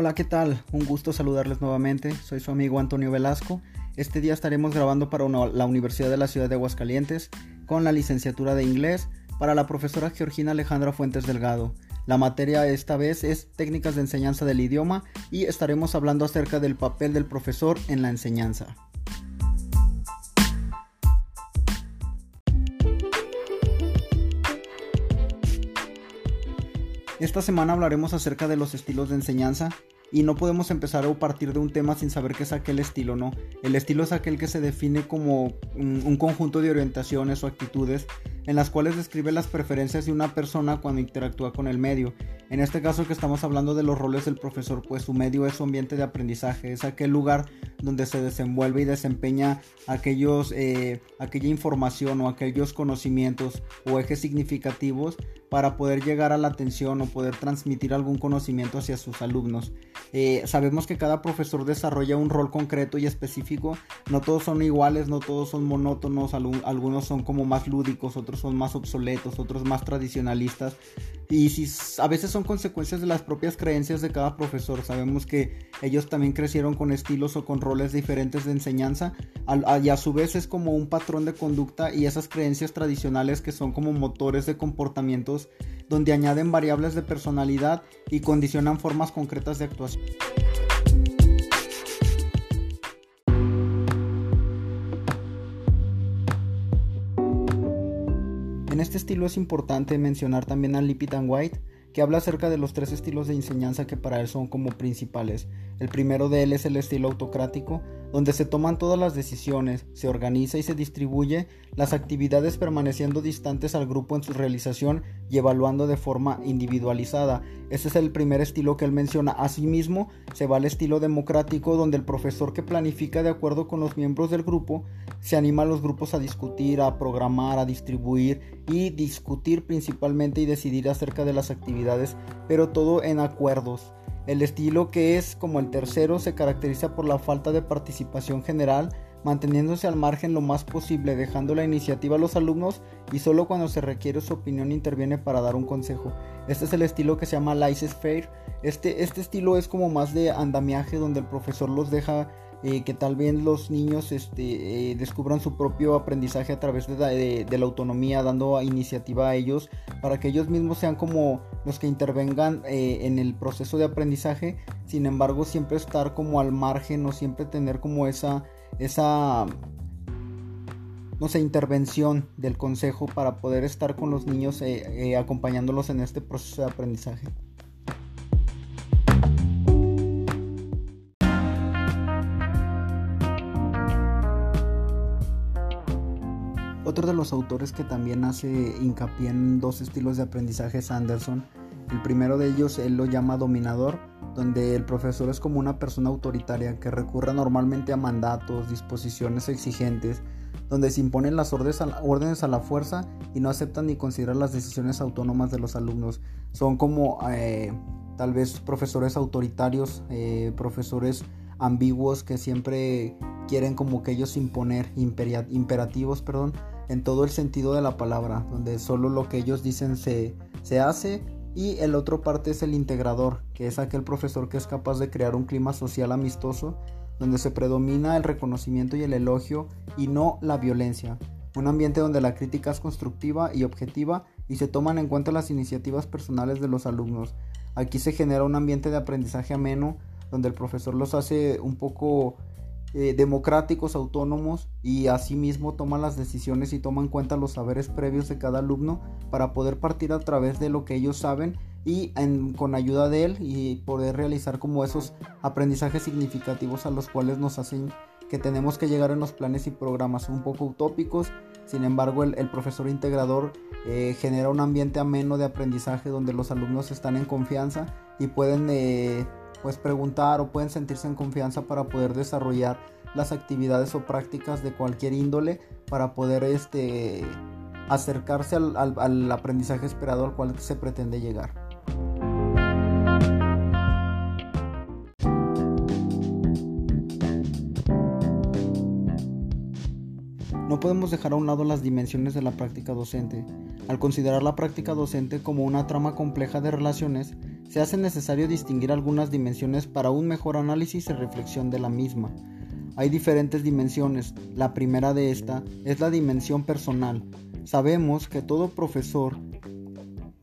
Hola, ¿qué tal? Un gusto saludarles nuevamente. Soy su amigo Antonio Velasco. Este día estaremos grabando para la Universidad de la Ciudad de Aguascalientes con la licenciatura de inglés para la profesora Georgina Alejandra Fuentes Delgado. La materia esta vez es técnicas de enseñanza del idioma y estaremos hablando acerca del papel del profesor en la enseñanza. Esta semana hablaremos acerca de los estilos de enseñanza y no podemos empezar a partir de un tema sin saber qué es aquel estilo, ¿no? El estilo es aquel que se define como un, conjunto de orientaciones o actitudes en las cuales describe las preferencias de una persona cuando interactúa con el medio. En este caso que estamos hablando de los roles del profesor, pues su medio es su ambiente de aprendizaje, es aquel lugar donde se desenvuelve y desempeña aquellos, eh, aquella información o aquellos conocimientos o ejes significativos para poder llegar a la atención o poder transmitir algún conocimiento hacia sus alumnos. Eh, sabemos que cada profesor desarrolla un rol concreto y específico, no todos son iguales, no todos son monótonos, algunos son como más lúdicos, otros son más obsoletos, otros más tradicionalistas. Y si a veces son consecuencias de las propias creencias de cada profesor. Sabemos que ellos también crecieron con estilos o con roles diferentes de enseñanza y a su vez es como un patrón de conducta y esas creencias tradicionales que son como motores de donde añaden variables de personalidad y condicionan formas concretas de actuación. En este estilo es importante mencionar también a Lippitt and White, que habla acerca de los tres estilos de enseñanza que para él son como principales. El primero de él es el estilo autocrático, donde se toman todas las decisiones, se organiza y se distribuye las actividades permaneciendo distantes al grupo en su realización y evaluando de forma individualizada. Ese es el primer estilo que él menciona. Asimismo, se va al estilo democrático, donde el profesor que planifica de acuerdo con los miembros del grupo se anima a los grupos a discutir, a programar, a distribuir y discutir principalmente y decidir acerca de las actividades, pero todo en acuerdos. El estilo que es como el tercero se caracteriza por la falta de participación general, manteniéndose al margen lo más posible, dejando la iniciativa a los alumnos y solo cuando se requiere su opinión interviene para dar un consejo. Este es el estilo que se llama laissez-faire. Este, este estilo es como más de andamiaje donde el profesor los deja eh, que tal vez los niños este, eh, descubran su propio aprendizaje a través de, la autonomía, dando iniciativa a ellos, para que ellos mismos sean como los que intervengan eh, en el proceso de aprendizaje, sin embargo siempre estar como al margen o siempre tener como esa, esa no sé, intervención del consejo para poder estar con los niños acompañándolos en este proceso de aprendizaje. Otro de los autores que también hace hincapié en dos estilos de aprendizaje es Anderson. El primero de ellos él lo llama dominador, donde el profesor es como una persona autoritaria que recurre normalmente a mandatos, disposiciones exigentes, donde se imponen las órdenes a la fuerza y no aceptan ni consideran las decisiones autónomas de los alumnos. Son como eh, tal vez profesores autoritarios, eh, profesores ambiguos que siempre quieren como que ellos imponer imperativos, perdón, en todo el sentido de la palabra, donde solo lo que ellos dicen se, se hace y el otro parte es el integrador, que es aquel profesor que es capaz de crear un clima social amistoso donde se predomina el reconocimiento y el elogio y no la violencia. Un ambiente donde la crítica es constructiva y objetiva y se toman en cuenta las iniciativas personales de los alumnos. Aquí se genera un ambiente de aprendizaje ameno donde el profesor los hace un poco eh, democráticos, autónomos y asimismo toman las decisiones y toman en cuenta los saberes previos de cada alumno para poder partir a través de lo que ellos saben y con ayuda de él y poder realizar como esos aprendizajes significativos a los cuales nos hacen que tenemos que llegar en los planes y programas un poco utópicos. Sin embargo, el, profesor integrador eh, genera un ambiente ameno de aprendizaje donde los alumnos están en confianza y pueden eh, pues preguntar o pueden sentirse en confianza para poder desarrollar las actividades o prácticas de cualquier índole para poder este, acercarse al, al aprendizaje esperado al cual se pretende llegar. No podemos dejar a un lado las dimensiones de la práctica docente. Al considerar la práctica docente como una trama compleja de relaciones, se hace necesario distinguir algunas dimensiones para un mejor análisis y reflexión de la misma. Hay diferentes dimensiones. La primera de esta es la dimensión personal. Sabemos que todo profesor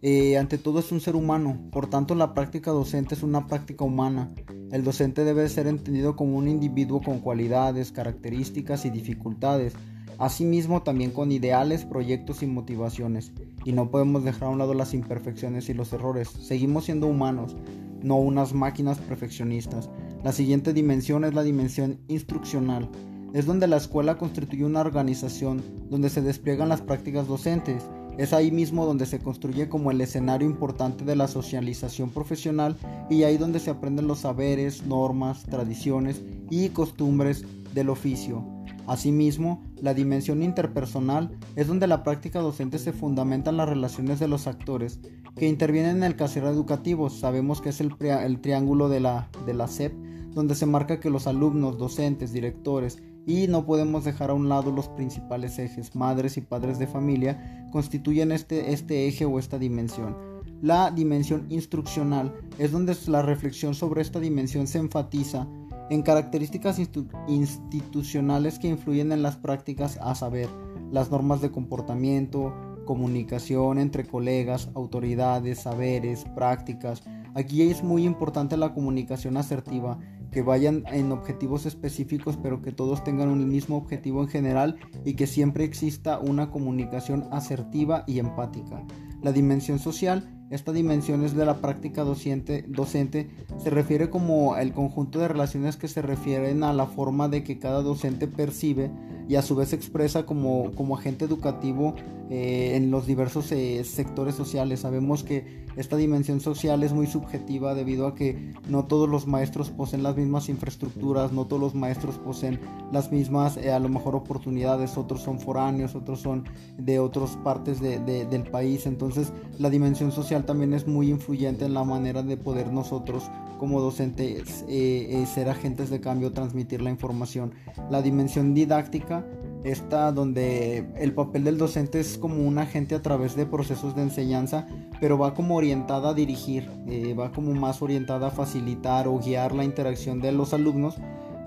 eh, ante todo es un ser humano, por tanto la práctica docente es una práctica humana. El docente debe ser entendido como un individuo con cualidades, características y dificultades, asimismo también con ideales, proyectos y motivaciones. Y no podemos dejar a un lado las imperfecciones y los errores. Seguimos siendo humanos, no unas máquinas perfeccionistas. La siguiente dimensión es la dimensión instruccional. Es donde la escuela constituye una organización donde se despliegan las prácticas docentes es ahí mismo donde se construye como el escenario importante de la socialización profesional y ahí donde se aprenden los saberes, normas, tradiciones y costumbres del oficio. Asimismo, la dimensión interpersonal es donde la práctica docente se fundamenta en las relaciones de los actores que intervienen en el casero educativo. Sabemos que es el, triángulo de la, de la SEP, donde se marca que los alumnos, docentes, directores y no podemos dejar a un lado los principales ejes, madres y padres de familia, constituyen este, este eje o esta dimensión. La dimensión instruccional es donde la reflexión sobre esta dimensión se enfatiza en características institucionales que influyen en las prácticas, a saber, las normas de comportamiento, comunicación entre colegas, autoridades, saberes, prácticas. Aquí es muy importante la comunicación asertiva, que vayan en objetivos específicos, pero que todos tengan un mismo objetivo en general y que siempre exista una comunicación asertiva y empática. La dimensión social esta dimensión es de la práctica docente, docente, se refiere como el conjunto de relaciones que se refieren a la forma de que cada docente percibe y a su vez expresa como, como agente educativo eh, en los diversos eh, sectores sociales. Sabemos que esta dimensión social es muy subjetiva debido a que no todos los maestros poseen las mismas infraestructuras, no todos los maestros poseen las mismas eh, a lo mejor oportunidades, otros son foráneos, otros son de otras partes del país. Entonces la dimensión social también es muy influyente en la manera de poder nosotros como docentes eh, eh, ser agentes de cambio, transmitir la información. La dimensión didáctica está donde el papel del docente es como un agente a través de procesos de enseñanza, pero va como orientada a dirigir, eh, va como más orientada a facilitar o guiar la interacción de los alumnos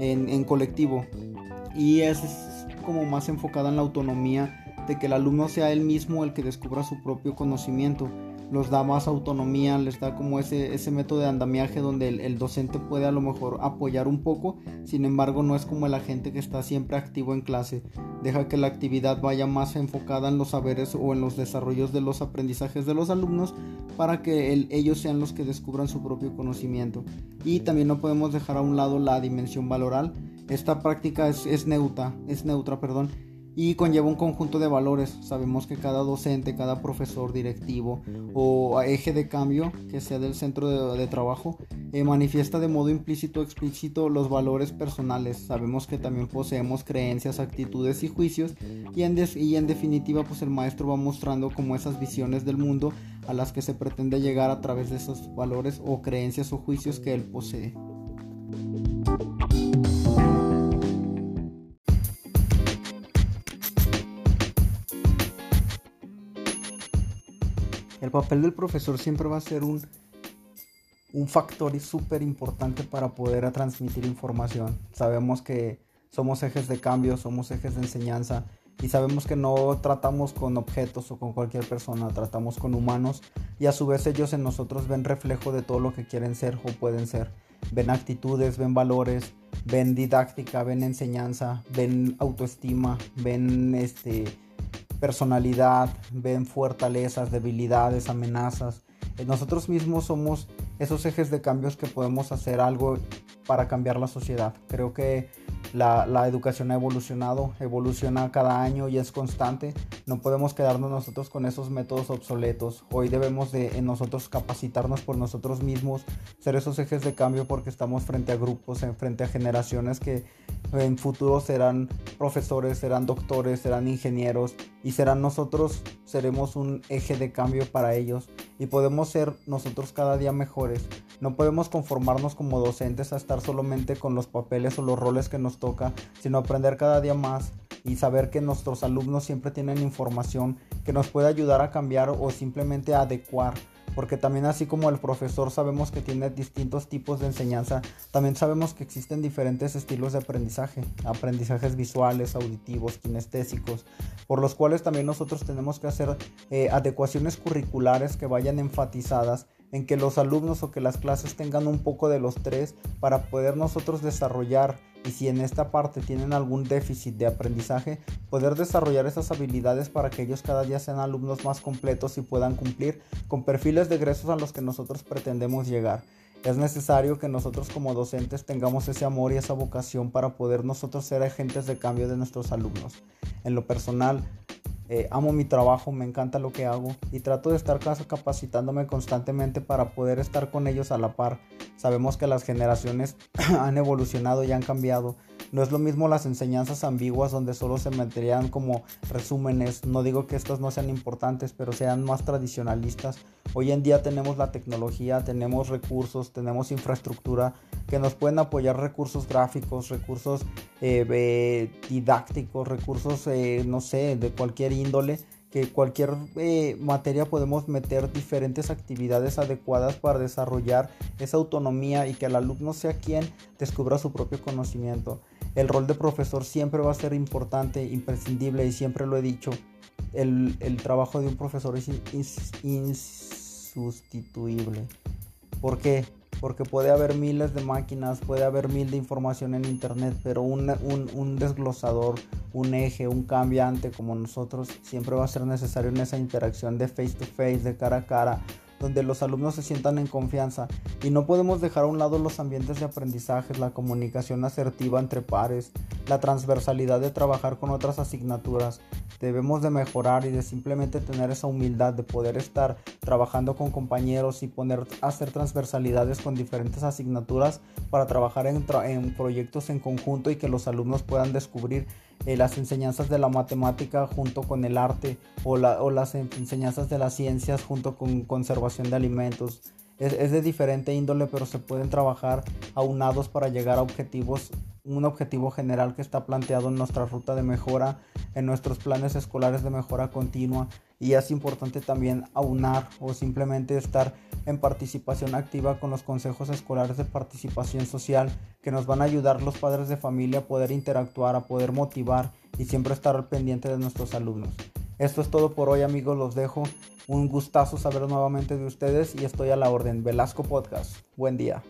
en, en colectivo. Y es como más enfocada en la autonomía de que el alumno sea él mismo el que descubra su propio conocimiento los da más autonomía, les da como ese, ese método de andamiaje donde el, docente puede a lo mejor apoyar un poco, sin embargo no es como el agente que está siempre activo en clase, deja que la actividad vaya más enfocada en los saberes o en los desarrollos de los aprendizajes de los alumnos para que ellos sean los que descubran su propio conocimiento. Y también no podemos dejar a un lado la dimensión valoral, esta práctica es, es neutra, es neutra, perdón, y conlleva un conjunto de valores. Sabemos que cada docente, cada profesor directivo o eje de cambio que sea del centro de, trabajo eh, manifiesta de modo implícito o explícito los valores personales. Sabemos que también poseemos creencias, actitudes y juicios y en, y en definitiva pues el maestro va mostrando como esas visiones del mundo a las que se pretende llegar a través de esos valores o creencias o juicios que él posee. Papel del profesor siempre va a ser un, un factor súper importante para poder transmitir información. Sabemos que somos ejes de cambio, somos ejes de enseñanza y sabemos que no tratamos con objetos o con cualquier persona, tratamos con humanos y a su vez ellos en nosotros ven reflejo de todo lo que quieren ser o pueden ser. Ven actitudes, ven valores, ven didáctica, ven enseñanza, ven autoestima, ven este personalidad, ven fortalezas, debilidades, amenazas. Eh, nosotros mismos somos esos ejes de cambios que podemos hacer algo para cambiar la sociedad. Creo que la, educación ha evolucionado, evoluciona cada año y es constante. No podemos quedarnos nosotros con esos métodos obsoletos. Hoy debemos de en nosotros capacitarnos por nosotros mismos, ser esos ejes de cambio porque estamos frente a grupos, frente a generaciones que en futuro serán profesores, serán doctores, serán ingenieros y serán nosotros, seremos un eje de cambio para ellos y podemos ser nosotros cada día mejores. No podemos conformarnos como docentes a estar solamente con los papeles o los roles que nos toca, sino aprender cada día más y saber que nuestros alumnos siempre tienen información que nos puede ayudar a cambiar o simplemente a adecuar porque también así como el profesor sabemos que tiene distintos tipos de enseñanza, también sabemos que existen diferentes estilos de aprendizaje, aprendizajes visuales, auditivos, kinestésicos, por los cuales también nosotros tenemos que hacer eh, adecuaciones curriculares que vayan enfatizadas en que los alumnos o que las clases tengan un poco de los tres para poder nosotros desarrollar y si en esta parte tienen algún déficit de aprendizaje, poder desarrollar esas habilidades para que ellos cada día sean alumnos más completos y puedan cumplir con perfiles de egresos a los que nosotros pretendemos llegar. Es necesario que nosotros como docentes tengamos ese amor y esa vocación para poder nosotros ser agentes de cambio de nuestros alumnos. En lo personal, eh, amo mi trabajo, me encanta lo que hago y trato de estar capacitándome constantemente para poder estar con ellos a la par. Sabemos que las generaciones han evolucionado y han cambiado no es lo mismo las enseñanzas ambiguas donde solo se meterían como resúmenes. No digo que estas no sean importantes, pero sean más tradicionalistas. Hoy en día tenemos la tecnología, tenemos recursos, tenemos infraestructura que nos pueden apoyar recursos gráficos, recursos eh, didácticos, recursos, eh, no sé, de cualquier índole que cualquier eh, materia podemos meter diferentes actividades adecuadas para desarrollar esa autonomía y que el alumno sea quien descubra su propio conocimiento el rol de profesor siempre va a ser importante, imprescindible y siempre lo he dicho. El, trabajo de un profesor es insustituible. ¿Por qué? Porque puede haber miles de máquinas, puede haber mil de información en internet, pero un, un desglosador, un eje, un cambiante como nosotros, siempre va a ser necesario en esa interacción de face to face, de cara a cara, donde los alumnos se sientan en confianza y no podemos dejar a un lado los ambientes de aprendizaje, la comunicación asertiva entre pares, la transversalidad de trabajar con otras asignaturas. Debemos de mejorar y de simplemente tener esa humildad de poder estar trabajando con compañeros y poner hacer transversalidades con diferentes asignaturas para trabajar en, en proyectos en conjunto y que los alumnos puedan descubrir eh, las enseñanzas de la matemática junto con el arte o, o las enseñanzas de las ciencias junto con conservación de alimentos. Es, de diferente índole, pero se pueden trabajar aunados para llegar a objetivos, un objetivo general que está planteado en nuestra ruta de mejora, en nuestros planes escolares de mejora continua. Y es importante también aunar o simplemente estar en participación activa con los consejos escolares de participación social que nos van a ayudar los padres de familia a poder interactuar, a poder motivar y siempre estar pendiente de nuestros alumnos. Esto es todo por hoy amigos, los dejo. Un gustazo saber nuevamente de ustedes y estoy a la orden. Velasco Podcast. Buen día.